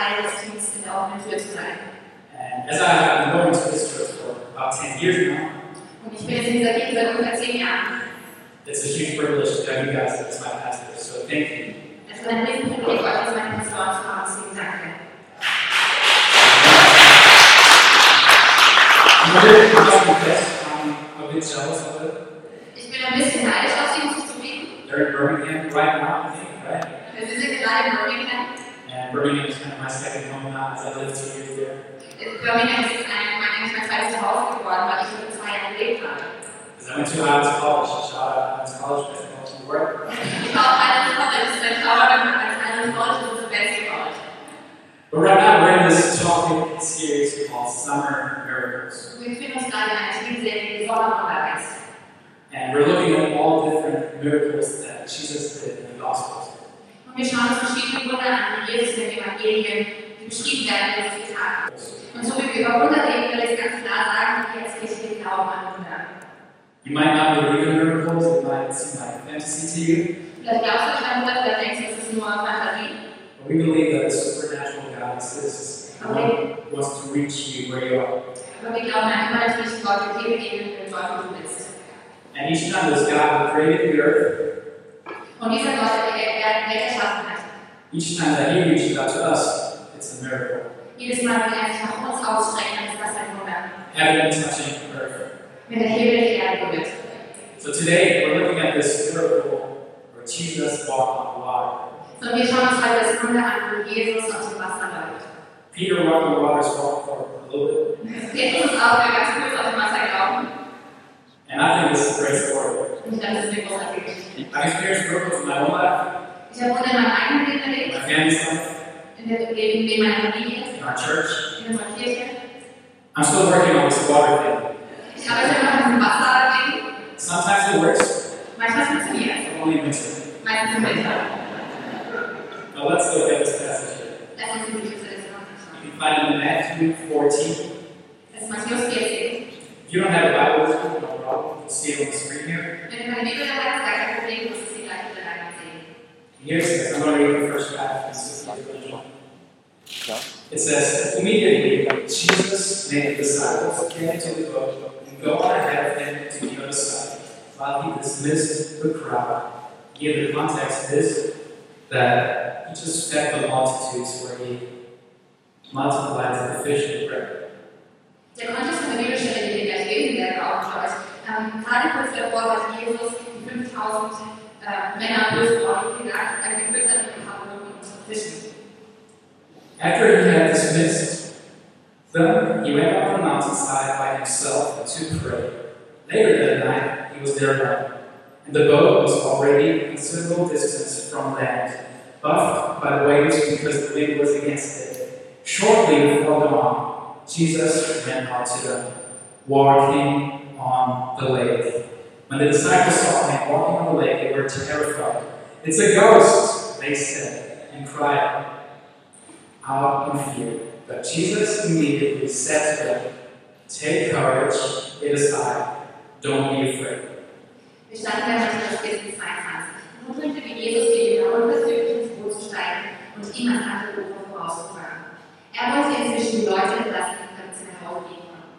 Teil des Teams in der offenen Tür zu sein. And as I've been going to this church for about 10 years now, Und ich bin jetzt in dieser Kirche seit ungefähr zehn Jahren. it's a huge privilege to have you guys as my pastor. So thank you. Es ist ein Riesenprivileg, euch als meine Pastoren zu haben. Deswegen danke. I'm a bit, I must confess, I'm a bit jealous of it. Ich bin ein bisschen neidisch auf sie, muss ich zugeben. They're in Birmingham right now, I think, right? Wir sind gerade in Birmingham. And Birmingham is kind of my second home now as I lived two years there. Birmingham ist ein, mein, eigentlich mein zweites Zuhause geworden, weil ich hier zwei Jahre gelebt habe. Because I went to Highlands College, shout out Highlands College, best college in the world. Ich war auf Highlands College, das ist ein Trauer, College ist das beste College. But right now we're in this topic series called Summer Miracles. Wir befinden uns gerade in einer Spielserie, die Sommerwunder heißt. And we're looking at all different miracles that Jesus did in the Gospels. Und wir schauen uns verschiedene Wunder an, die Jesus in den Evangelien werden, getan. Und so wie wir über Wunder reden, will ich ganz klar sagen, die jetzt nicht wir glauben an Wunder. You might not believe in miracles, it might seem like fantasy to you, Vielleicht glaubst du nicht an Wunder, vielleicht denkst du, es ist nur Fantasie. but we believe that a supernatural God exists and He wants to reach you where you are. Aber wir glauben an immer natürlich Gott, der dir begegnet, wenn dort, wo du bist. And each time this God who created the earth, Und dieser Gott, der die Welt erschaffen hat, each time that He reaches out to us, it's a miracle. jedes Mal, wenn er sich nach uns ausstreckt, dann ist das ein Wunder. Heaven touching earth. Wenn der Himmel die Erde berührt. So today we're looking at this miracle where Jesus walked on water. So, wir schauen uns heute das Wunder an, wo Jesus auf dem Wasser läuft. Peter walked on water for a little bit, ist auch ganz kurz auf dem Wasser gelaufen. and I think this is a great story. Und ich dachte, das ist eine großartige Geschichte. I've experienced miracles in my own life, Ich habe Wunder in meinem eigenen Leben erlebt, my family's life, Leben in meiner Familie, in our church. in unserer Kirche. I'm still working on this water thing. Ich arbeite immer noch an diesem Wasserding. Sometimes it works, Manchmal funktioniert es, but only in winter. im. Now let's look at this passage here. Lass uns die Geschichte des Wassers You can find it in Matthew 14. Das ist Matthäus 14. If you don't have a Bible with you, no problem. You'll see it on the screen here. Du keine Bibel dabei hast, It says, Immediately Jesus made the disciples get into the boat and go on ahead of him to the other side, while he dismissed the crowd. Here the context is that he just fed the multitudes where he multiplied the fish and bread. Der Kontext von der Bibelstelle, die wir gleich lesen werden, auch für euch. Ähm, gerade kurz davor hat Jesus die 5000 äh, Männer durchgebracht, gesagt, er gefüttert mit Hamburg und Fischen. After he had dismissed them, he went up the mountainside by himself to pray. Later that night, he was there alone, and the boat was already a considerable distance from land, buffed by the waves because the wind was against it. Shortly before dawn, Jesus went out to them, walking on the lake. When the disciples saw him walking on the lake, they were terrified. It's a ghost, they said, and cried out in fear. But Jesus immediately said to them, Take courage, it is I. Don't be afraid. Wir standen bei Matthäus 14, 22. Nun drückte wie Jesus die Jünger unversöhnlich ins Boot zu steigen und ihm an andere Ufer vorauszufahren. Er wollte inzwischen die Leute entlassen, damit sie nach Hause gehen konnten.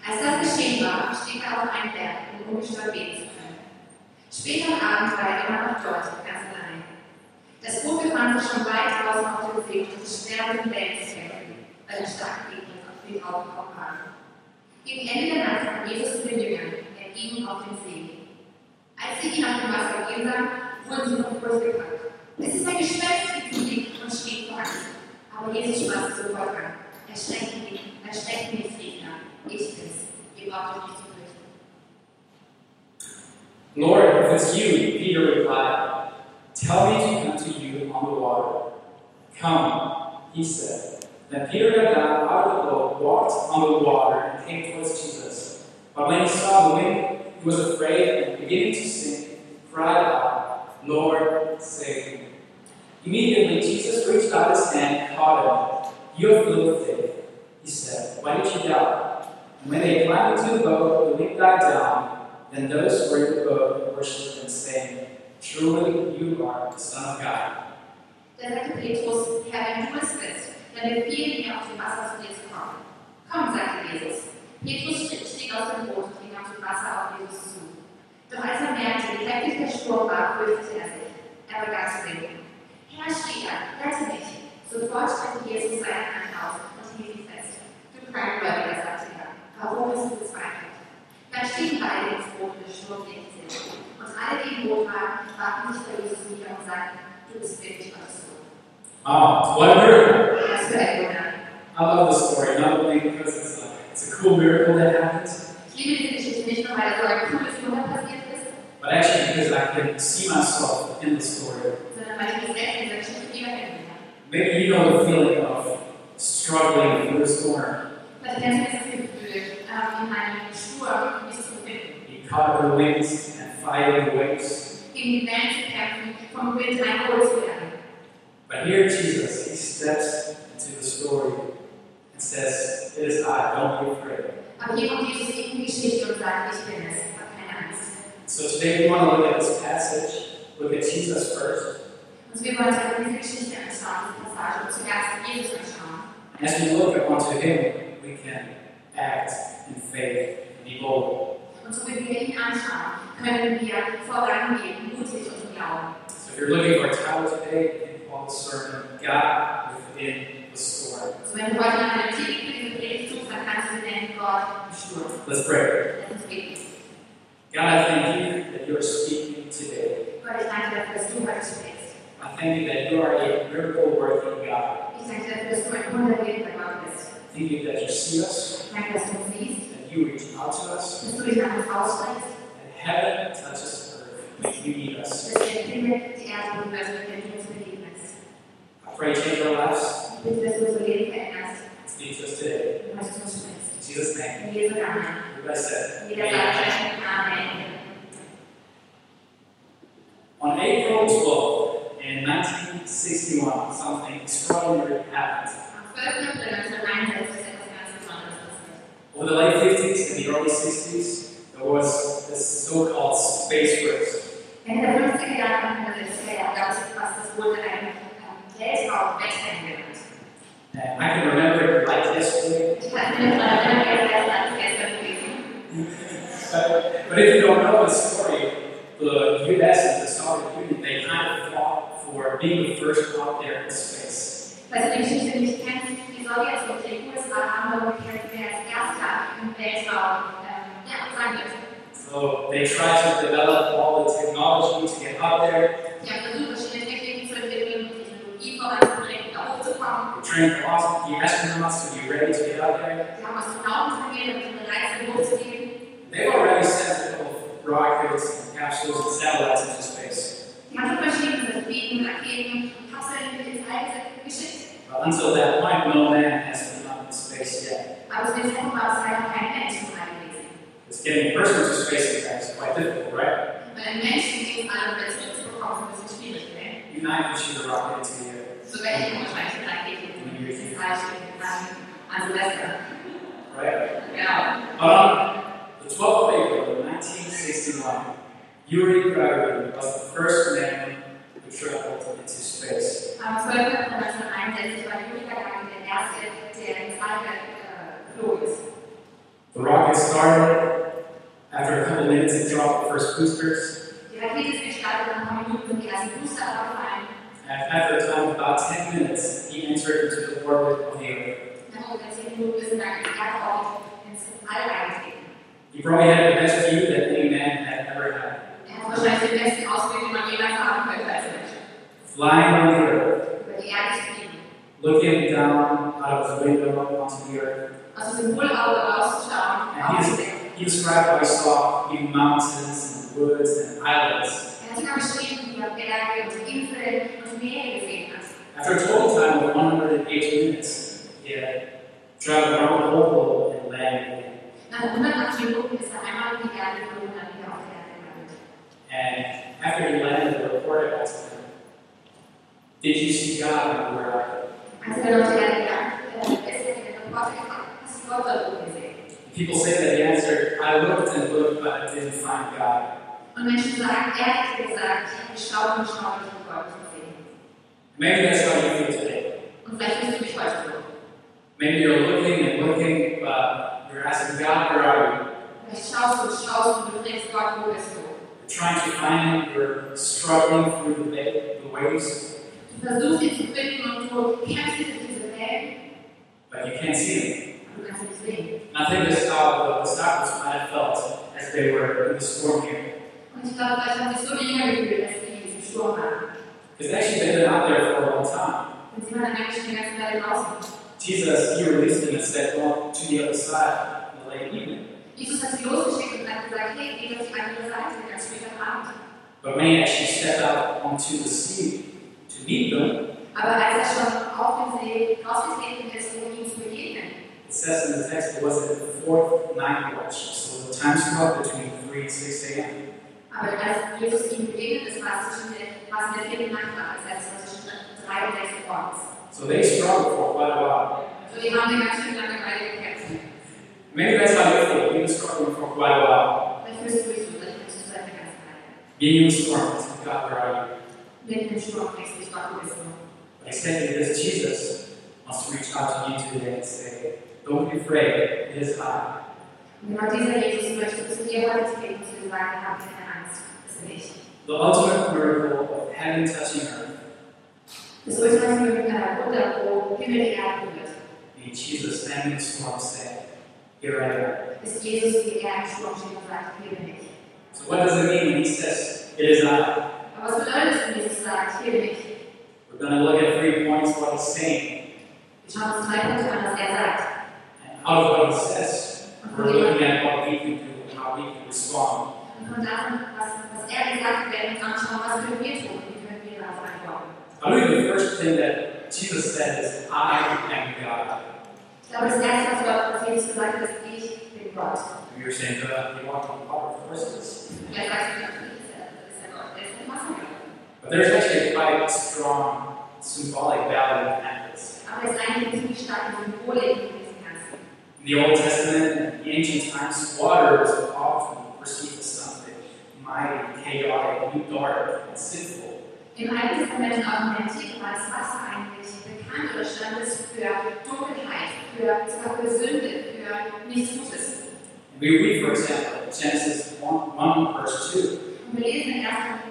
Als das geschehen war, stieg er auf einen Berg, um ungestört beten zu können. Spät am Abend war er immer noch dort, ganz allein. Das Boot befand sich schon weit draußen auf dem See und es den zu kämpfen, weil er stark regnet und viel aufgekommen war. Gegen Ende der Nacht kam Jesus zu den Jüngern. Er ging auf den See. Als sie ihn auf dem Wasser gehen sahen, wurden sie von Furcht gepackt. Es ist ein Gespenst, sie und schrien vor Angst. Aber Jesus sprach sofort an. Erschreckt nicht, erschreckt nicht, Gegner. Ich bin's. Ihr braucht euch nicht zu fürchten. Lord, if it's you, Peter replied, tell me to come to you on the water. Come, he said. Then Peter got out of the boat, walked on the water, and came towards Jesus. But when he saw the wind, he was afraid and beginning to sink, cried out, Lord, save me. Immediately Jesus reached out his hand and caught him. You have little faith, he said. Why did you doubt? And when they climbed into the boat, the wind died down. Then those who were in the boat worshipped him, saying, Truly you are the Son of God. Da sagte Petrus, Herr, wenn du es bist, Denn wir fielen ihr auf dem Wasser zu dir zu kommen. Komm, sagte Jesus. Petrus stieg aus dem Boot und ging auf dem Wasser auf Jesus zu. Doch als er merkte, wie heftig der Sturm war, fürchtete er sich. Er begann zu sinken. Herr, schrie er, rette mich. Sofort streckte Jesus seine Hand aus und hielt ihn fest. Du Kleingläubiger, sagte er, warum bist du bezweifelt? Dann stiegen beide ins Boot und der Sturm legte sich. Und alle, die im Boot waren, warfen sich vor Jesus nieder und sagten, du bist wirklich Gottes Sohn. Wow, what a miracle! Was für ein Wunder. I love the story, not only because it's, like, it's a cool miracle that happened, Ich liebe diese Geschichte nicht nur, weil so ein cooles Wunder passiert ist, but actually because I can see myself in the story. sondern weil ich mich selbst in dieser Geschichte wiederfinden kann. Maybe you know the feeling of struggling through a storm. Vielleicht kennst du dieses Gefühl, in einem Sturm mich zu befinden, You caught in the winds and fighting the waves. gegen die Wellen zu kämpfen, vom Wind eingeholt zu werden. But here Jesus, he steps into the story and says, It is I, don't be afraid. Aber hier kommt Jesus in die Geschichte und sagt, ich bin es, hab keine Angst. So today we want to look at this passage, look at Jesus first. Und wir wollen uns diese Geschichte anschauen, diese Passage, und zuerst Jesus anschauen. And as we look unto him, we can act in faith and be bold. Und so wir ihn anschauen, können wir vorangehen, mutig und im Glauben. So if you're looking for a title today, you can call the sermon God Within the Storm. So wenn du heute nach einem Titel für diese Predigt suchst, dann kannst du nennen Gott im Sturm. Let's pray. Lass uns beten. God, I thank you that you are speaking today. Gott, ich danke dafür, dass du heute sprichst. I thank you that you are a miracle working God. Ich danke dafür, dass du ein wundergebender Gott bist. Thank you that you see us, Ich danke, dass du uns siehst, that you reach out to us, dass du dich nach uns ausstreckst, that heaven touches earth when you need us. dass der Himmel die Erde berührt, wenn du uns begegnest. I pray change our lives. Ich bitte, dass du unser Leben veränderst Speak to us today. und dass uns sprichst. In Jesus' name. In Jesu Namen. Everybody said, Jeder sagt Amen. On April 12th, in 1961, something extraordinary happened. Am 12. April 1961 ist etwas ganz Besonderes passiert. Over the late 50s and the early 60s, there was this so-called space race. Ende der 50er Jahre haben wir das her, gab es was, das wurde ein Weltraumwettrennen genannt. And I can remember it like yesterday. Ich kann mich noch erinnern, wie das als gestern gewesen. But, but if you don't know the story, the U.S. and the Soviet Union, they kind of fought for being the first out there in space. Du die Geschichte nicht kennst, die Sowjets und die USA haben gekämpft, wer als Erster im Weltraum ähm, ja, sein. So they tried to develop all the technology to get out there. Haben versucht, verschiedene Techniken zu entwickeln, Technologie voranzubringen, da hochzukommen. They trained the the astronauts to be ready to get there. Die haben Astronauten trainiert, damit sie bereit sind, hochzugehen. They've already sent a couple of rockets and capsules and satellites into space. Die haben schon verschiedene Satelliten, Raketen, Kapseln ins All geschickt. But until that point, no man has been up in space yet. Aber zu dem Zeitpunkt war es leider kein Mensch frei gewesen. Because getting a person to space in fact, is quite difficult, right? Weil ein Menschen, die alle wieder zurückzubekommen, ist ein bisschen schwierig, ne? You and I can shoot a rocket into the air. So werde ich wahrscheinlich Rakete ins All schicken an, an Silvester. Right? Yeah. On the 12th of April of 1961, Yuri Gagarin was the first man Am 12. April 1961 war Yuri Gagarin der Erste, der ins All geflogen ist. The rocket started. After a couple minutes, it dropped the first boosters. Die Rakete ist gestartet, nach ein paar Minuten sind die ersten Booster abgefallen. And after a time of about 10 minutes, he entered into the orbit of the Earth. Nach ungefähr 10 Minuten ist dann Erdorbit ins All eingetreten. He probably had the best view that any man had ever had. Er hat wahrscheinlich den besten Ausblick, den man jemals haben könnte als Mensch. Flying on the Earth, Über die Erde zu fliegen. looking down out of his window onto the Earth. Aus diesem Hohlauge rauszuschauen. And he, aufzudecken. he described how he saw even mountains and woods and islands. Er hat sogar beschrieben, wie er Berge und Inseln und Meere gesehen hat. After a total time of 108 minutes, he had traveled around the whole globe and landed again. Nach 108 Minuten ist einmal die Erde geflogen und dann wieder auf der Erde gelandet. And after he landed, the him, Did you see God when you were out there? Als dann auf die Erde gelandet ist, ist der Reporter gefragt, hast du Gott dort oben gesehen? People say that he answered, I looked and looked, but I didn't find God. Und Menschen sagen, er hat gesagt, ich habe geschaut und geschaut ich habe Gott gesehen. Maybe that's how you feel today. Und vielleicht fühlst du dich heute so. Maybe you're looking and looking, but you're asking God, where are you? Vielleicht schaust du und schaust und du denkst, Gott, wo bist du? You're trying to find Him, you're struggling through the, the ways, Du versuchst ihn zu finden und du kämpfst durch diese Welt, but you can't see Him. aber du kannst ihn nicht sehen. Think is how the disciples might have felt as they were in the storm here. Und ich glaube, vielleicht haben sich so die Jünger gefühlt, als sie in diesem Sturm waren. Because actually they've been out there for a long time. Und sie waren eigentlich schon die ganze Zeit draußen. Jesus, He released them and said, go to the other side in the late evening. Jesus hat sie losgeschickt und hat gesagt, hey, geht auf die andere Seite, ganz später Abend. But many actually stepped out onto the sea to meet them. Aber als er schon auf den See rausgetreten ist, um ihm zu begegnen, It says in the text it was at the fourth night watch, so the time slot between 3 and 6 a.m. aber als Jesus ihm begegnet ist, war es zwischen der, war es in der vierten Nacht, das heißt, es war zwischen drei und sechs Uhr morgens. So they struggled for quite a while. So, die haben eine ganz schön lange Weile gekämpft. Maybe that's how you feel. You've been struggling for quite a while. Vielleicht fühlst du dich so, vielleicht fühlst du seit der ganzen Weile. Being in the storm, asking God, where are you? Mitten im Sturm denkst du dich, Gott, wo bist du? But exactly this Jesus wants to reach out to you today and say, Don't be afraid, it is I. Genau dieser Jesus möchte zu dir heute treten und zu sagen, hab keine Angst, das bin ich. The ultimate miracle of heaven touching earth Das ultimative Wunder, wo Himmel die Erde berührt, being Jesus standing in the storm saying, Here I am. ist Jesus, wie im Sturm steht und sagt, hier bin ich. So what does it mean when he says, It is I? Was wenn Jesus sagt, hier bin ich? We're going to look at three points what he's saying. Wir schauen uns drei Punkte an, was er sagt. And out of what he says, we're looking at what we can do and how we can respond. Und von davon, was, was er gesagt hat, werden wir uns anschauen, was können wir tun und wie können wir darauf antworten. I believe the first thing that Jesus said is, I am God. Ich glaube, das Erste, was Gott, was Jesus gesagt hat, ist, ich bin Gott. And you're saying, God, you walk on water, of course it is. Und But there's actually quite a strong symbolic value behind this. Aber es ist eigentlich eine ziemlich starke Symbolik in diesem Ganzen. In the Old Testament, in the ancient times, water was often perceived as something mighty, chaotic, dark, and sinful. Im Alten Testament und auch in der Antike war das Wasser eigentlich bekannt oder stand es für Dunkelheit, für, sogar für Sünde, für nichts Gutes. We read, for example, Genesis 1, 1 verse 2. Und wir lesen in 1. Mose 1, Vers 2.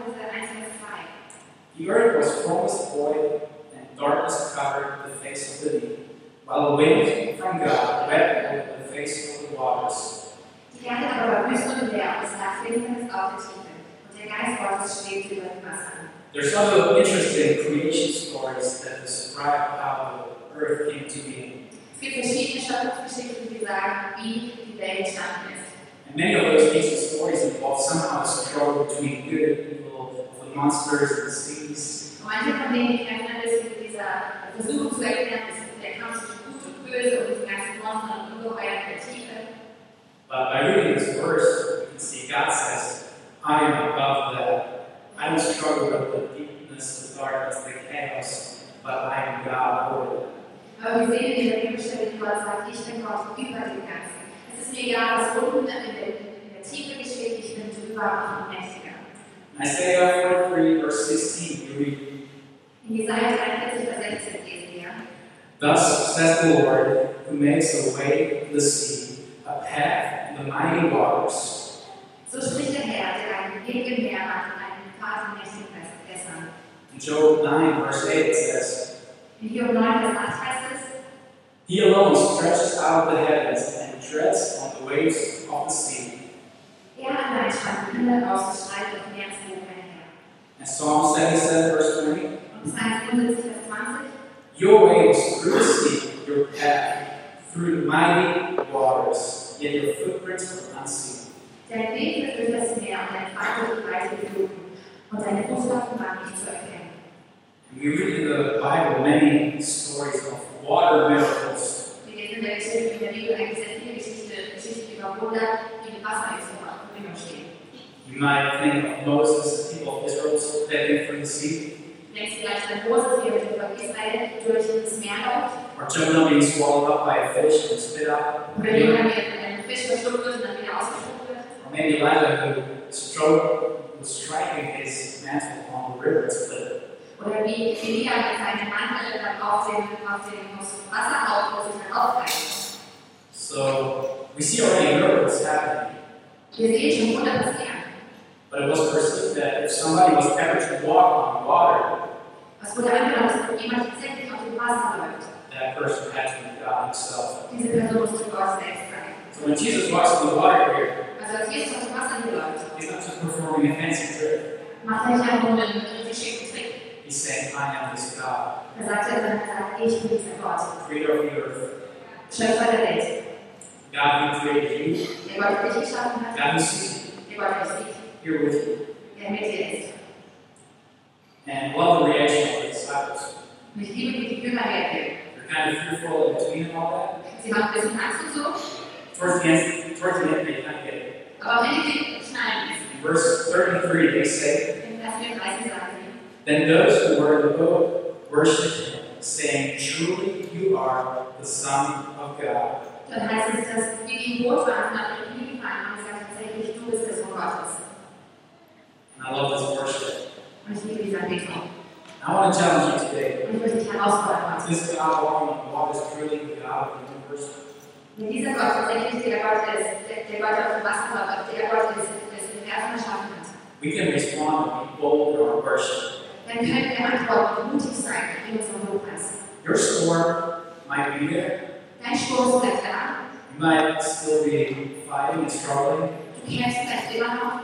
The earth was formless void, and darkness covered the face of the deep, while the wind from God wept over the face of the waters. Die Erde aber war wüst und leer und es lag Finsternis auf der Tiefe. Und der Geist Gottes schwebte über den Wassern. There's other interesting creation stories that describe how the earth came to be. Es gibt verschiedene Schöpfungsgeschichten, die sagen, wie die Welt entstanden ist. And many of those ancient stories involve somehow a struggle between good and evil, of the monsters and the seas. Und manche von denen, die kennen mit dieser Versuchung zu erklären, ist der Kampf zwischen Gut und Böse und diesen ganzen Monstern und Ungeheuer der Tiefe. But by reading this verse, we can see God says, I am above that. I don't struggle with the deepness, the darkness, the chaos, but I am God over it. Aber wir sehen in dieser Bibelstelle, wie Gott sagt, ich bin Gott über dem Ganzen. Es ist mir egal, was unten in der, in der Tiefe geschieht, ich bin drüber und mächtiger. Isaiah 43, verse 16, we read, In Jesaja 43, Vers 16 lesen wir, Thus says the Lord, who makes a way in the sea, a path in the mighty waters. so spricht der Herr, der einen Weg im Meer macht einen Pfad in mächtigen Wässern. In Job 9, verse 8, it says, In Hiob 9, Vers 8 heißt es, He alone stretches out the heavens and treads on the waves of the sea. And Psalm 77, verse 20, Und Psalm 75, Vers 20, Your waves through the sea, your path through the mighty waters, yet your footprints are unseen. Dein Weg führt durch das Meer und dein Pfad durch die weite und deine Fußstapfen waren nicht zu erkennen. And we read in the Bible many stories of water miracles. Wir lesen in der Geschichte in der Bibel eigentlich sehr viele Geschichten über Wunder, die mit Wasser in Verbindung stehen. You might think of Moses, the people of Israel stepping through the sea, Denkst du vielleicht an Moses, wie er mit dem Volk Israel durch das Meer läuft? or Jonah being swallowed up by a fish and spit out, Oder wie man mit einem Fisch verschluckt wird und dann wieder ausgespuckt wird? or maybe Elijah who stroke, was striking his mantle on the river and split it. Oder wie wie Elia mit seinem Mantel dann auf dem, auf dem aufs Wasser auf, wo sich dann aufreißt. So we see already miracles happening. But it was perceived that if somebody was ever to walk on water, Was wurde angenommen, dass wenn jemand tatsächlich auf dem Wasser läuft. that person had to be God Himself. Diese Person musste Gott selbst sein. So when Jesus walks on the water here, Also als Jesus auf dem Wasser läuft, he's not just performing a fancy trick. macht nicht einfach nur einen richtig schicken Trick. He's saying, I am this God, sagt ja dann, sagt, ich bin dieser Gott, creator of the earth. Schöpfer der Welt. God who created you, Der Gott, der dich geschaffen hat, God who sees der Gott, der dich sieht, you, here with you. der mit dir ist. And love the reaction of the disciples. Und ich liebe, wie die Jünger reagieren. They're kind of fearful in between and all Sie haben ein bisschen Angst und so, that. Towards the end, towards the end, they kind of get it. aber am Ende schnallen sie es. In verse 33, they say, In Vers 34 sagen sie, Then those who were in the boat worshipped him, saying, Truly you are the Son of God. Dann heißt es, dass wir die im Boot waren und an Knie gefallen haben und gesagt, tatsächlich, du bist der Sohn Gottes. And I love this worship. Und ich liebe diese Anbetung. I want to challenge you today. Und ich möchte dich herausfordern heute. Is this God the water is truly the God of the universe? Wenn dieser Gott tatsächlich der Gott ist, der, der Gott auf dem Wasser läuft, der Gott ist, der das Universum erschaffen hat, We can respond and be bold in our worship. dann können wir antworten und mutig sein in unserem Lobpreis. Your storm might be there. Dein Sturm ist vielleicht da, You might still be fighting and struggling, du kämpfst vielleicht immer noch,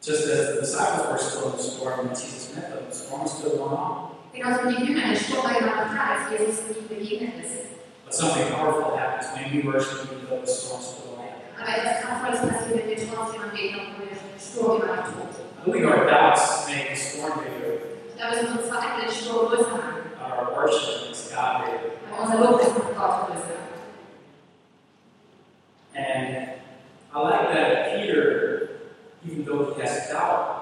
just as the disciples were still in the storm when Jesus met them. The storm was still going on. genauso wie die Jünger, der Sturm war immer noch da, als Jesus ihnen begegnet ist. But something powerful happens when we worship even though the storm's still on. Aber etwas Kraftvolles passiert, wenn wir trotzdem am Weg noch, wo der Sturm immer noch tobt. I believe our doubts make the storm bigger. Ich glaube, es ist unsere Zweifel den Sturm Our worship makes God bigger. Aber unser Lobpreis macht Gott größer. And I like that Peter, even though he has doubt,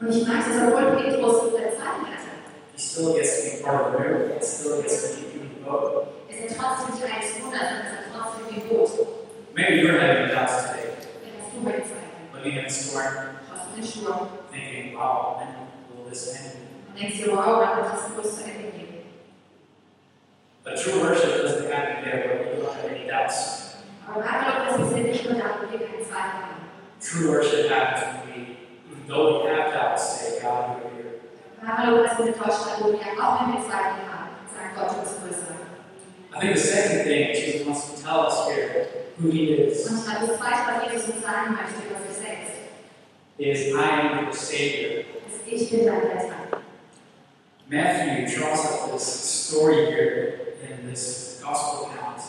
Und ich mag es, obwohl Petrus Zweifel hatte, he still gets to be part of the miracle. He still gets to be in the boat. ist er trotzdem Teil des Wunders und ist er trotzdem im Boot. Maybe you're having doubts today, Dann hast du meine Zweifel. looking at the storm, Schaust du den Sturm thinking, wow, when will this end? und denkst dir, wow, wann wird das groß zu Ende gehen? But true worship doesn't happen there where you don't have any doubts. Aber wahre Lobpreis passiert nicht nur da, wo wir keine Zweifel haben. True worship happens when we, even though we have doubts, say, God, you're here. Wahre Lobpreis findet dort statt, wo wir auch wenn wir Zweifel haben, sagen, Gott, du bist größer. I think the second thing Jesus wants to tell us here, who he is, Und ich glaube, das Zweite, was Jesus uns sagen möchte über sich selbst, is I am your Savior. ich bin dein Retter. Matthew draws up this story here in this gospel account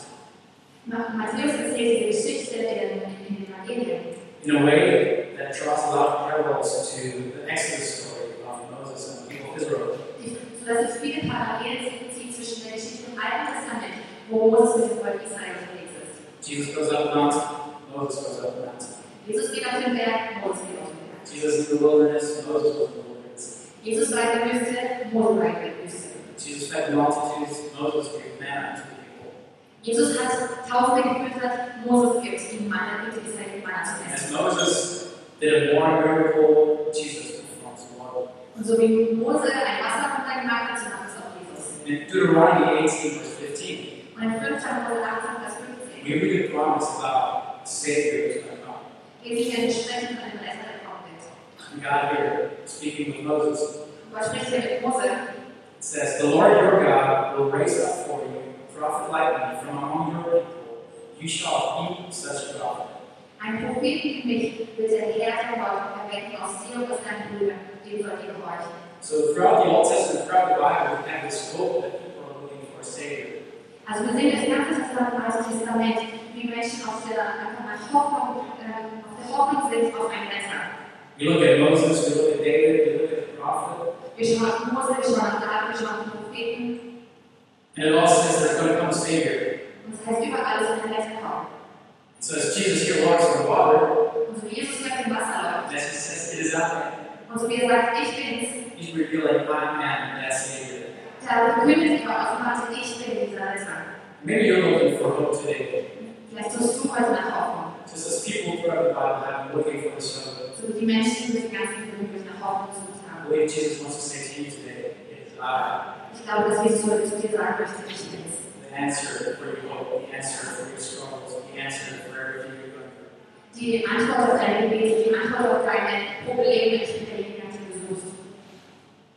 Matthäus erzählt diese Geschichte in, in den Evangelien. in a way that draws a lot of parallels to the Exodus story of Moses and the people of Israel. Die- sodass es viele Parallelen zieht zwischen der Geschichte im Alten Testament, wo Moses mit dem Volk Israel unterwegs ist. Jesus goes up the mountain, Moses goes up the mountain. Jesus geht auf den Berg, Mose geht den Jesus in the wilderness, Moses was in the wilderness. Jesus war in der Wüste, Mose war in der Wüste. Jesus fed the multitudes, Moses gave manna to the people. Jesus hat Tausende gefüttert, Moses gibt ihm Manna, gibt Israel Manna zu As essen. Moses did a water miracle, Jesus performs water. Und so wie Mose ein Wasserwunder gemacht hat, so macht es auch Jesus. In Deuteronomy 18, verse 15, Und in 5. Mose 18, Vers 15 we read a promise about a Savior who's going to come. lesen wir ein Sprechen von dem Retter, wird. God here, speaking with Moses, Und Gott spricht hier mit Mose it says, The Lord your God will raise up for you a prophet like me from among your people. You shall be such a prophet. Ein Propheten wie mich wird der Herr der Gott erwecken aus dir und aus deinen dem sollt ihr gehorchen. So throughout the Old Testament, throughout the Bible, we have this hope that people are looking for a Savior. Also wir sehen das ganze Testament im Alten Testament, wie Menschen auf der, einfach nach Hoffnung, ähm, auf der Hoffnung sind auf einen Retter. We look at Moses, we look at David, we look at the prophet, Wir schauen auf Mose, wir schauen auf David, wir schauen auf Propheten. and it all says there's going to come a Savior. Und es heißt überall, es wird ein Retter kommen. So as Jesus here walks on the water, Und so Jesus hier auf Wasser läuft, as he says, It is I. und so wie er sagt, ich bin's, He's revealing I am that Savior. da verkündet Gott offenbart, ich bin dieser Retter. Maybe you're looking for hope today. Vielleicht suchst du heute nach Hoffnung. As people throughout the Bible have been looking for. So wie die Menschen mit den ganzen Gründen nach Hoffnung gesucht I believe Jesus wants to say to you today, it is uh, Ich glaube, dass Jesus heute zu dir sagen möchte, wichtig ist. the answer for your hope, the answer for your struggles, the answer for everything you're going through. Die Antwort auf deine Gebete, die Antwort auf deine Probleme, ich bin derjenige, der du suchst.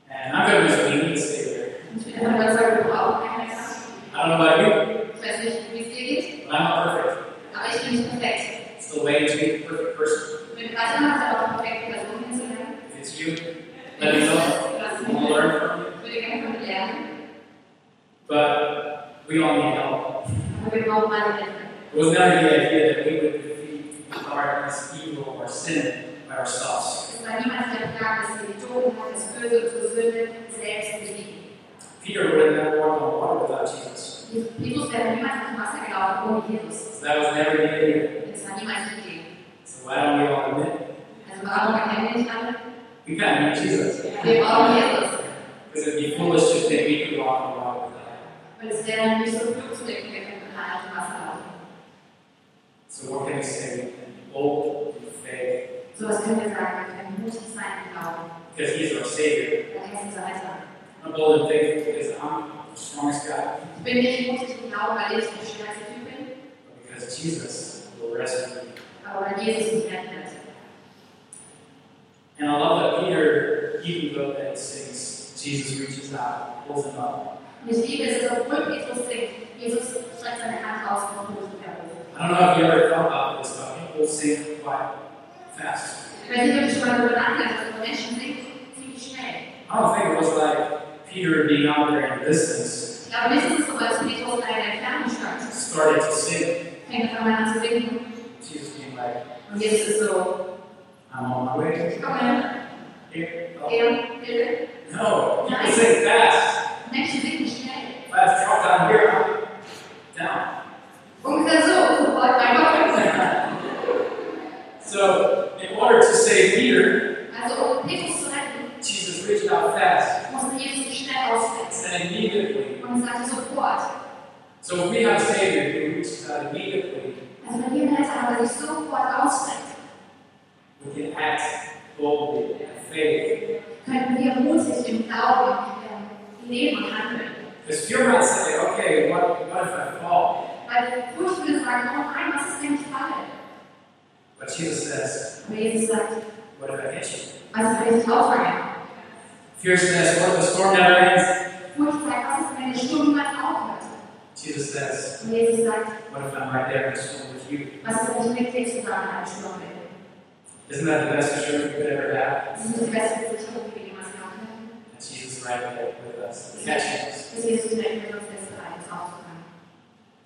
And I'm going to just leave and stay there. Ich bin einfach überzeugt, wir brauchen Messer. I don't know about you, Ich weiß nicht, wie es dir geht, but I'm not perfect. aber ich bin nicht perfekt. Still way to be the perfect person. Ich bin weiter nach der auch perfekte Person kennenzulernen. If it's you, let me know. Lass I mich want to learn from you. Ich würde gerne von dir lernen, But we all need help. aber wir brauchen alle Hilfe. It was never the idea that we would defeat darkness, evil, or sin by ourselves. Es war niemals der Plan, dass wir die Dunkelheit, das Böse, unsere Sünde selbst besiegen. Peter would have never walked on water without Jesus. Jesus wäre niemals auf dem Wasser gelaufen ohne Jesus. So that was never the idea. Das war niemals die So why don't we all admit Also warum erkennen wir nicht alle? we can't need Jesus? Wir brauchen Jesus. Because it'd be foolish to think we could walk on water without him. Weil es wäre nicht so klug zu denken, wir könnten allein auf dem Wasser laufen. So what can we say? We can be bold in faith So was können wir sagen, wir können mutig sein im Glauben. because he's our Savior. Weil er ist unser Retter. I'm bold in faith because I'm the strongest guy. Ich bin nicht mutig im Glauben, weil ich der stärkste Typ bin, But because Jesus will rescue me. aber Jesus mich retten. And I love that Peter, even though that he sings, Jesus reaches out, pulls him up. Und ich liebe es, dass obwohl Petrus singt, Jesus streckt seine Hand aus und holt ihn herum. I don't know if you ever thought about this, but people sing quite fast. Ich weiß nicht, ob du schon mal darüber nachgedacht hast, aber Menschen singen ziemlich schnell. I don't think it was like Peter being out there in the distance, Ich glaube nicht, dass es so als Petrus in einer Entfernung stand. started to sing. Einmal an zu singen Jesus being like, und ist so, I'm on my way. Come her, Here. Oh. hier, bitte. No, people sing fast. Menschen singen schnell. If I have to drop down here, down. Ungefähr so. So, in order to save Peter, Also, um Petrus zu retten, Jesus reached out fast musste Jesus schnell ausstrecken. and immediately. Und es sagte sofort. So, if we have a Savior who reaches out immediately, Also, wenn Retter haben, der sich sofort ausstreckt, we can act boldly in faith. können wir mutig im Glauben leben und handeln. Because fear might say, okay, what, what if I fall? Weil Furcht würde sagen, oh nein, was ist, wenn ich falle? But Jesus says, Aber Jesus sagt, what if I hit you? was ist, wenn ich auffange? Fear says, what if the storm never ends? Furcht sagt, was ist, wenn der Sturm niemals aufhört? Jesus says, Jesus sagt, what if I'm right there in the storm with you? was ist, wenn ich mit dir zusammen in Sturm bin? Isn't that the best assurance we could ever have? Das ist die beste Versicherung, die wir jemals haben können. That Jesus is right there with us, catching us. Dass Jesus direkt mit uns ist, bereit uns aufzufangen.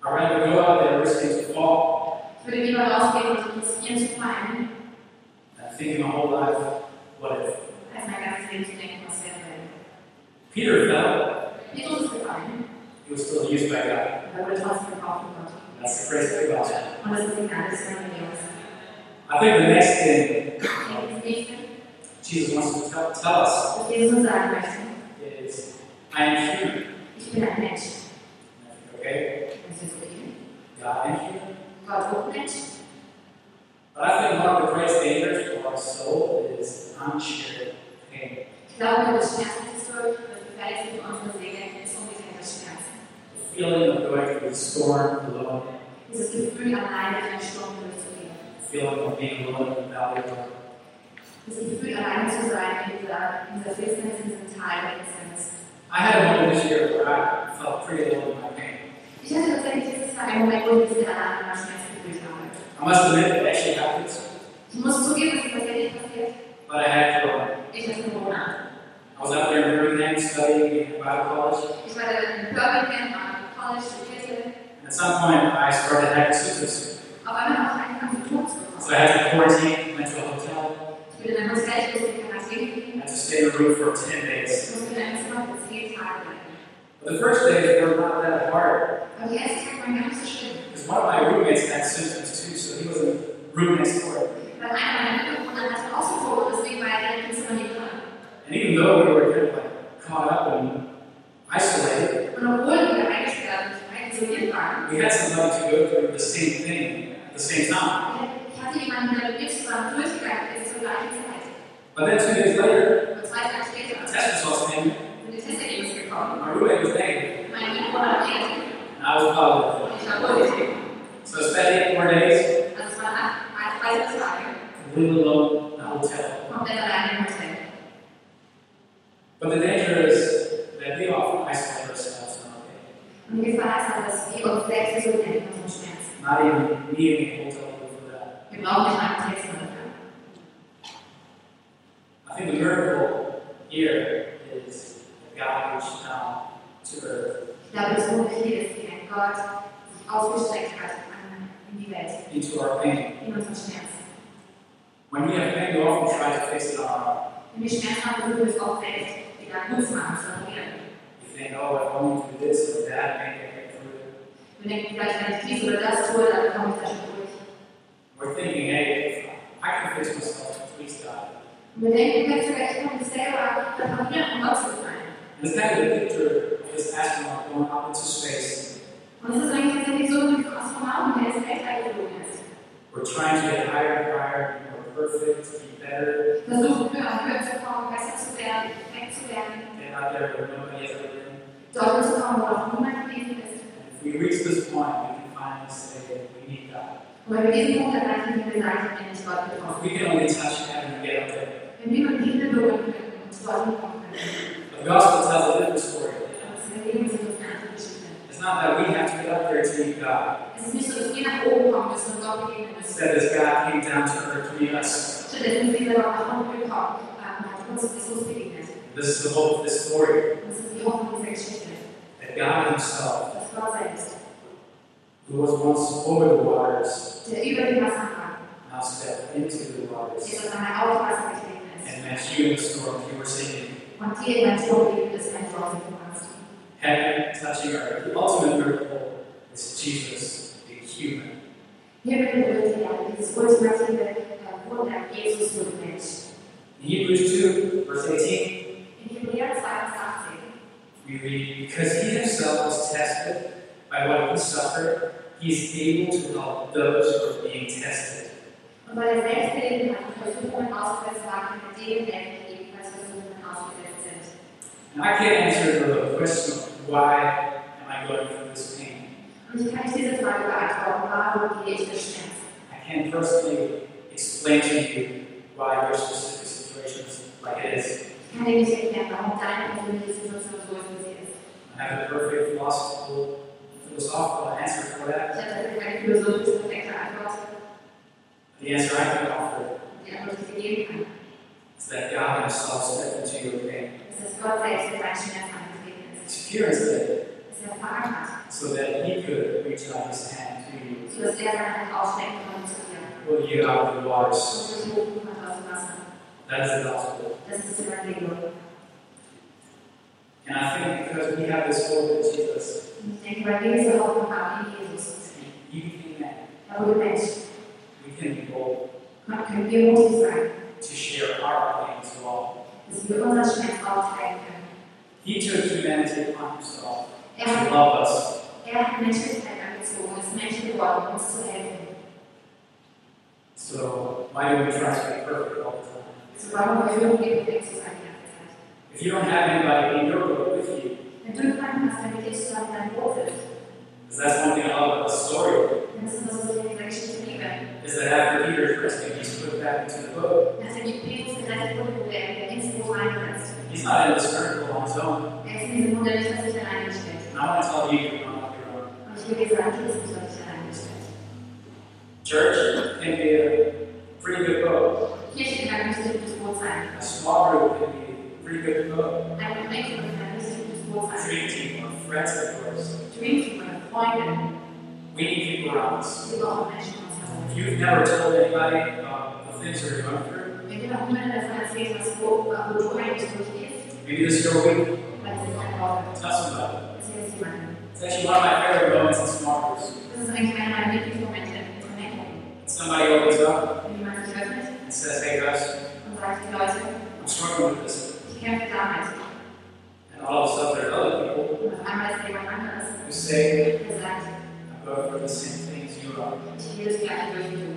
I'd rather go out there risking to fall Ich würde lieber rausgehen und riskieren zu fallen, than thinking my whole life, what if? als mein ganzes Leben zu denken, was wäre, wenn. Peter fell, was still used by God. aber wurde trotzdem gebraucht von Gott. That's the grace of the gospel. Und das ist die ganze Evangeliums. I think the next thing Jesus wants to tell, tell us was Jesus uns sagen möchte, is, I am human. ich bin ein Mensch. Okay? Das ist okay. God am human. Gott auch Mensch. But I think one of the greatest dangers to our soul is unshared pain. Ich glaube, das Schmerzlichste, das Gefährlichste für unsere Seele ist ungetrennter Schmerz. The feeling of going through the storm alone, Dieses Gefühl, alleine durch einen Sturm durchzugehen. feeling of being alone in the valley alone. Das Gefühl, alleine zu sein in dieser, in dieser in diesem Tal der Finsternis. I had a moment this year where I felt pretty alone in my pain. Ich hatte tatsächlich dieses Jahr einen Moment, wo ich diese alleine an Schmerz gefühlt habe. I must admit it actually happened, Ich muss zugeben, dass es tatsächlich passiert. but I had Corona. Ich hatte Corona. I was out there in Birmingham studying at Bible college, Ich war in Birmingham, am College, studierte. And at some point I started having symptoms. Auf einmal habe ich angefangen, Symptome zu So. I had to quarantine, went to a hotel, Ich bin in ein Hotel, ich musste in Quarantäne gehen. had to stay in a room for 10 days. musste in einem Zimmer für zehn Tage bleiben. But the first days were not that hard, Aber die ersten Tage waren gar nicht so schlimm. because one of my roommates had symptoms too, so he was in the room next door. Weil einer meiner Mitbewohner hatte auch Symptome, deswegen war direkt im Zimmer nebenan. And even though we were kind of like caught up and isolated, we had somebody to go through the same thing at the same time. But then two days later, a test results came in. My roommate was negative. And I was positive. So I spent eight more days. Leave alone in the hotel. But the danger pain, Und Gefahr ist dass wir uns selbst isolieren in unserem Schmerz. not even needing a hotel room for that. Wir brauchen nicht einen dafür. I think the miracle here is that God reached down to earth, Ich glaube, das Wunder hier ist, wie ein Gott sich ausgestreckt hat an- in die Welt, into our pain. in unseren Schmerz. When we have pain, we often try to fix it on our own. Wenn wir Schmerz haben, versuchen wir es auch selbst wieder gut zu machen, zu reparieren. We think, oh, if I only do this or that, maybe I get through it. Wir denken vielleicht, wenn ich dies oder das tue, dann komme ich da schon durch. We're thinking, hey, I can fix myself, please God. Und wir denken, vielleicht sogar, ich kann mich selber reparieren, um Gott zu. And it's kind of a picture of this astronaut going up into space. Und es ist eigentlich tatsächlich so wie ein Astronauten, der ins Weltall geflogen ist. We're trying to get higher and higher, be more perfect, to be better, Versuchen höher höher zu kommen, besser zu werden, perfekt zu werden, get out there where nobody ever been. dort zu kommen, wo noch niemand gewesen ist. We reach this point, we can finally say we need God. Und wir diesen Punkt erreichen, können wir sagen, ich bin nicht Gott If we can only touch heaven and get up there. Wenn wir nur Himmel berühren können und zu Gott kommen können. The gospel tells a different story. Aber das Leben ist eine andere Geschichte. It's not that we have to get up there to meet God. Es ist nicht so, dass wir nach oben kommen müssen und Gott begegnen müssen. Instead, this God came down to earth to meet us. Stattdessen ist dieser Gott nach unten gekommen und hat uns Jesus begegnet. This is the hope of this story. Das ist die Hoffnung dieser Geschichte. That God Himself, Gott who was once over the waters, der über die Wasser now stepped into the waters der auf auf Wasser getreten ist. and met you in the storm you were singing. Und dir in dein Tor gibt es ein Tor singen kannst. Heaven touching earth. The ultimate miracle is Jesus being human. Hier berührt er dieses ultimative Wunder, Jesus wurde Mensch. In Hebrews 2, verse 18, In Hebräer 2, Vers 18 we read, Because he himself was tested by what he suffered, he is able to help those who are being tested. Und weil er selbst gelitten hat und Versuchungen ausgesetzt war, kann denen helfen, ebenfalls Versuchungen ausgesetzt sind. I can't answer the question of why am I going through this pain. Und ich kann nicht diese Frage beantworten, warum gehe ich durch Schmerz? I can't personally explain to you why your specific situation is like it is. Ich kann dir nicht erklären, warum deine persönliche Situation so ist, wie sie. I have a perfect philosophical, philosophical answer for that. habe dafür keine philosophisch perfekte Antwort, The answer I can offer die Antwort, die ich dir geben is that God Himself stepped into your pain, Es ist Gott selbst, der deinen Schmerz angetreten ist. experienced it, Es erfahren hat, so that He could reach out His hand to you, sodass seine Hand ausstrecken konnte zu dir. pull you out of the waters. Und dich hochgehoben hat aus dem Wasser. That is the gospel. Das ist die Evangelium. And I think because we have this hope in Jesus, ich denke, weil wir diese Hoffnung haben in Jesus, He became man. wurde Mensch, We can be bold können wir mutig sein, to share our pain to all. dass wir unseren Schmerz aufteilen können. He took humanity upon Himself Er to help us. er hat Menschlichkeit angezogen, ist Mensch geworden, uns zu helfen. So why do we try to be perfect all the time? If you don't have anybody in your boat with you, Wenn du jemanden hast, der mit dir zusammen in deinem Boot because that's one thing I love about the story, dann ist das, was ich in dieser Geschichte liebe. is that after Peter's rescue, he's put back into the boat. Nachdem Petrus gerettet wurde, wurde wieder ins Boot reingesetzt. He's not in this miracle on his own. Ist in diesem Wunder nicht auf sich allein gestellt. And I want to tell you, you're not on your own. Und ich will dir sagen, du bist nicht auf dich allein gestellt. Church can be a pretty good boat. Kirche kann ein richtig gutes Boot sein. A small group can be a pretty good boat. Ein Connecting kann ein richtig gutes Dream team or friends of yours. Dreamteam oder Freunde, We need people around us. die brauchen Menschen um. If you've never told anybody about the things you're going through, Wenn dir noch niemand davon erzählt, was wo, wo du eigentlich durchgehst, maybe this is your week. weil es ist ein Wort, Tell somebody. erzähl es jemandem. It's actually one of my favorite moments in small groups. Das ist eigentlich einer meiner Lieblingsmomente in Connecting. Somebody opens up Wenn jemand sich öffnet and says, Hey guys, und sagt, hey Leute, I'm struggling with this. Kämpfe damit. And all of a sudden, there are other people Und auf einmal ist da jemand anderes, who say, I'm going through the same things you are. ich gehe das gleiche durch wie du.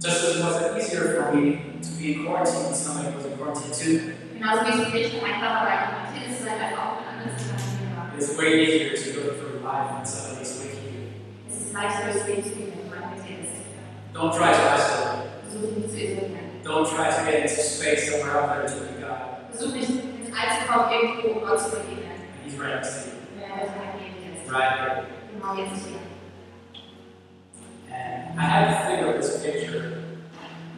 Just as it wasn't easier for me to be in quarantine when somebody was in quarantine too, Genauso wie es für mich einfacher war, in Quarantäne zu sein, als auch in anderen Situationen war. it's way easier to go through life when somebody's with you. Es ist leichter, durchs Leben zu gehen, wenn jemand mit dir ist. Don't try to isolate. Don't try to get into space somewhere out there to be God. Versuch nicht ins Gott irgendwo, um Gott zu begegnen. And He's right next to you. Wenn er heute neben ist. Right here. Genau jetzt hier. And I had to think of this picture.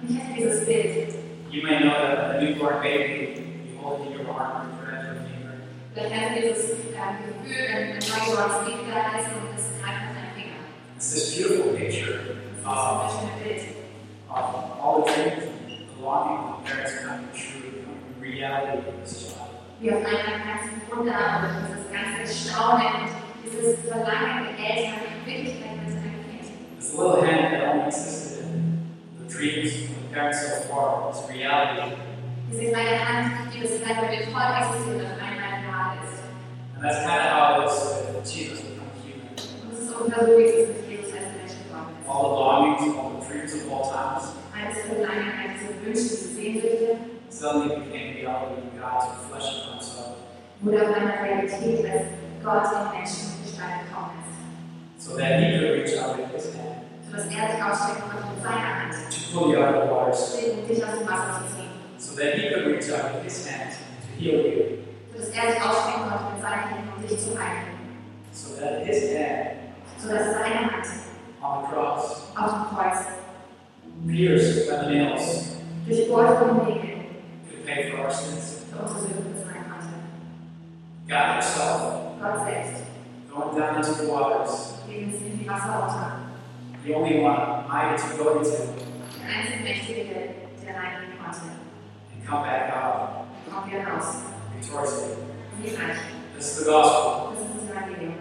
Ich hatte dieses Bild. You may know that a newborn baby, you hold it in your arm and thread your finger. Vielleicht kennst du dieses Gefühl, ein ein neugeborenes Baby da ist und das greift mit deinem Finger. It's this beautiful picture of, so ein schönes Bild. of all the dreams and longing of parents coming true, becoming reality of this child. Wie auf einmal ganzen Wunder und dieses ganze Staunen dieses Verlangen der Eltern in Wirklichkeit mit seinem Kind. This little hand that only existed in the dreams of the parents so far is reality. Diese kleine Hand, die vielleicht bei mir voll existiert und einmal wahr ist. And that's kind of how it is with Jesus become human. Und es ist ungefähr so, wie es mit Jesus als Mensch geworden ist. All the longings, all the dreams of all times Alles Verlangen, all diese Wünsche, diese Sehnsüchte suddenly became reality when God took flesh upon himself wurde auf einmal Realität, als Gott in Menschengestalt gekommen ist. so that he could reach out with his hand Sodass er sich ausstrecken konnte mit seiner Hand, to pull you out of the waters, um dich aus dem Wasser zu ziehen. so that he could reach out with his hand to heal you, Sodass er sich ausstrecken konnte mit seinen Händen, um dich zu heilen. so that his hand Sodass seine Hand on the cross, auf dem Kreuz pierced by the nails, durchbohrt von Nägeln pay for our sins. für unsere Sünden bezahlen konnte. God himself Gott selbst, going down into the waters, gegen uns in die Wasser runter. the only one mighty to go into Der einzige Mächtige, der reingehen konnte. and come back out Kommen wir raus. victoriously. This is the gospel, Das ist das Evangelium.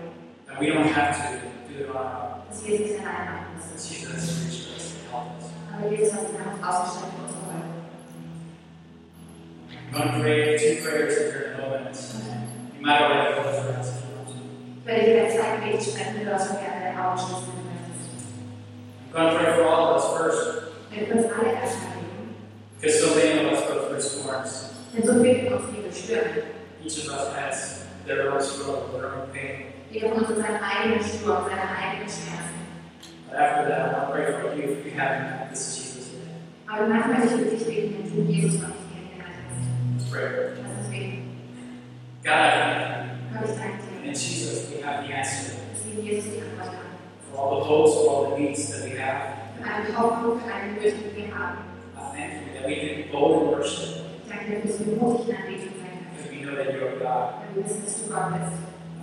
that we don't have to do it on our own. Dass wir es nicht alleine machen It's müssen. Jesus reached us to help us. Aber Jesus hat seine Hand ausgestreckt für unsere Folge. I'm going to pray two prayers in a moment. You might already know those prayers if you want to. Ich werde dir gleich zwei Gebete sprechen, du darfst schon gerne deine Augen schließen, wenn. I'm going to pray for all of us first, Wir können uns alle erstmal because so many of us go through storms. Denn so viele von uns leben Stürme. Each of us has their own struggle, their own pain. Jeder von uns seinen eigenen Sturm, seine eigenen Schmerzen. But after that, I'll pray for you if you haven't met this Jesus yet. Aber danach möchte ich für dich beten, wenn du Jesus noch nicht kennengelernt hast. Let's pray. Lass uns beten. God, I thank Gott, you. dir, In Jesus, we have the answer dass wir in Jesus die Antwort haben. for all the hopes, for all the needs that we have. Für alle Hoffnung, für alle Nöte, die wir haben. I thank you that we can be bold in worship Ich danke dir, dass wir mutig in Anbetung sein because we know that you are God. Wir wissen, dass du Gott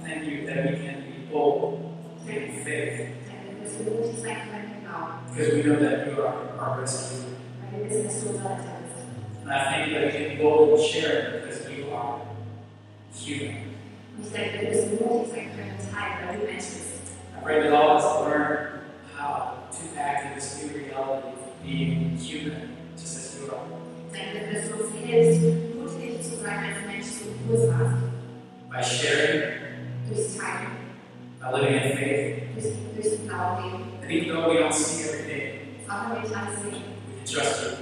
thank you that we can be bold in faith Ich danke dir, dass wir mutig sein können im Glauben. because we know that you are our rescue. And I thank you that we can be bold in sharing because you are human. Und ich danke dir, dass wir mutig sein können im Teilen, weil du Mensch bist. I pray that all of us learn how to act in this new reality of being human, just as you are, Ich danke dir, dass du uns hilfst, mutig zu sein als Mensch, so wie du es warst. by sharing, by living in faith. durchs, durchs Glauben leben. And even though we don't see everything, Auch wenn wir nicht alles sehen, we can trust you.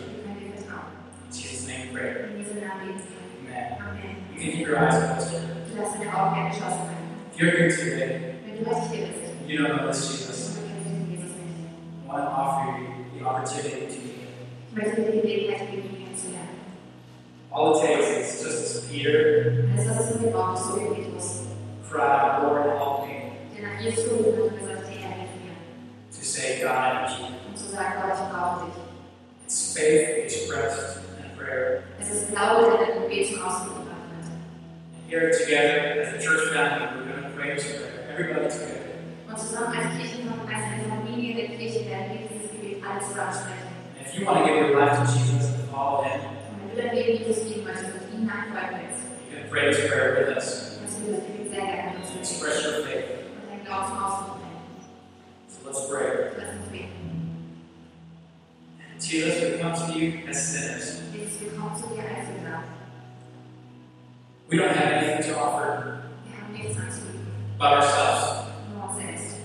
Jesus, we come to you as sinners. Jesus, wir kommen zu dir als Sünder. We don't have anything to offer Wir haben nichts anzubieten, but ourselves. nur uns selbst.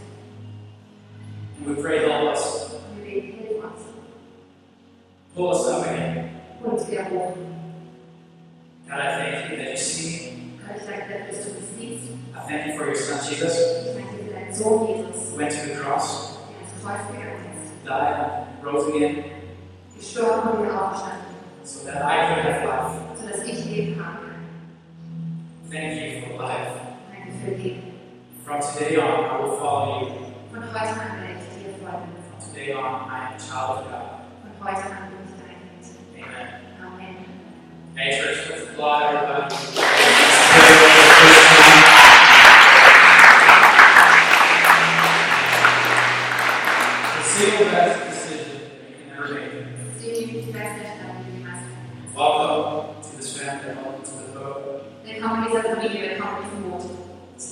And we pray, help us. Und wir beten, hilf uns. Pull us up again. Hol uns wieder hoch. God, I thank you that you see me. I thank you for your son Jesus. Thank you that you see. Gott, Die und den So that ich Leben habe. Thank you for life. Danke für Leben. From today on, I will follow you. Von heute an werde ich dir folgen. From today on, I am a child of God. Von heute an bin ich dein Kind. Amen. Amen. Hey, church, let's everybody.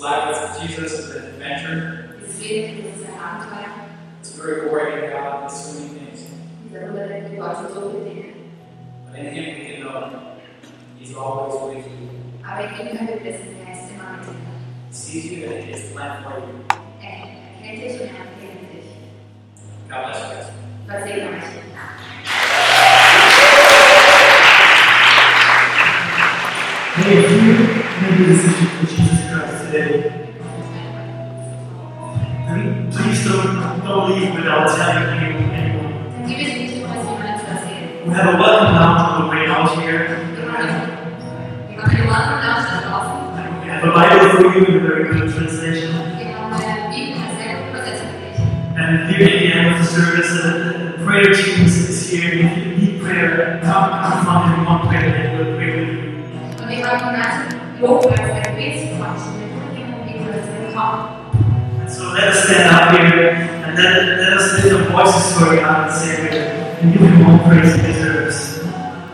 life with Jesus is an adventure. His Leben ist ein Abenteuer. It's very worrying about so many things. Darüber denkt Gott so viele Dinge. But in Him we can know He's always with you. Aber in ihm können wir wissen, er ist immer mit. Sees you and is the plan for you. Er erkennt dich und er erkennt dich. God bless you guys. Was segne euch.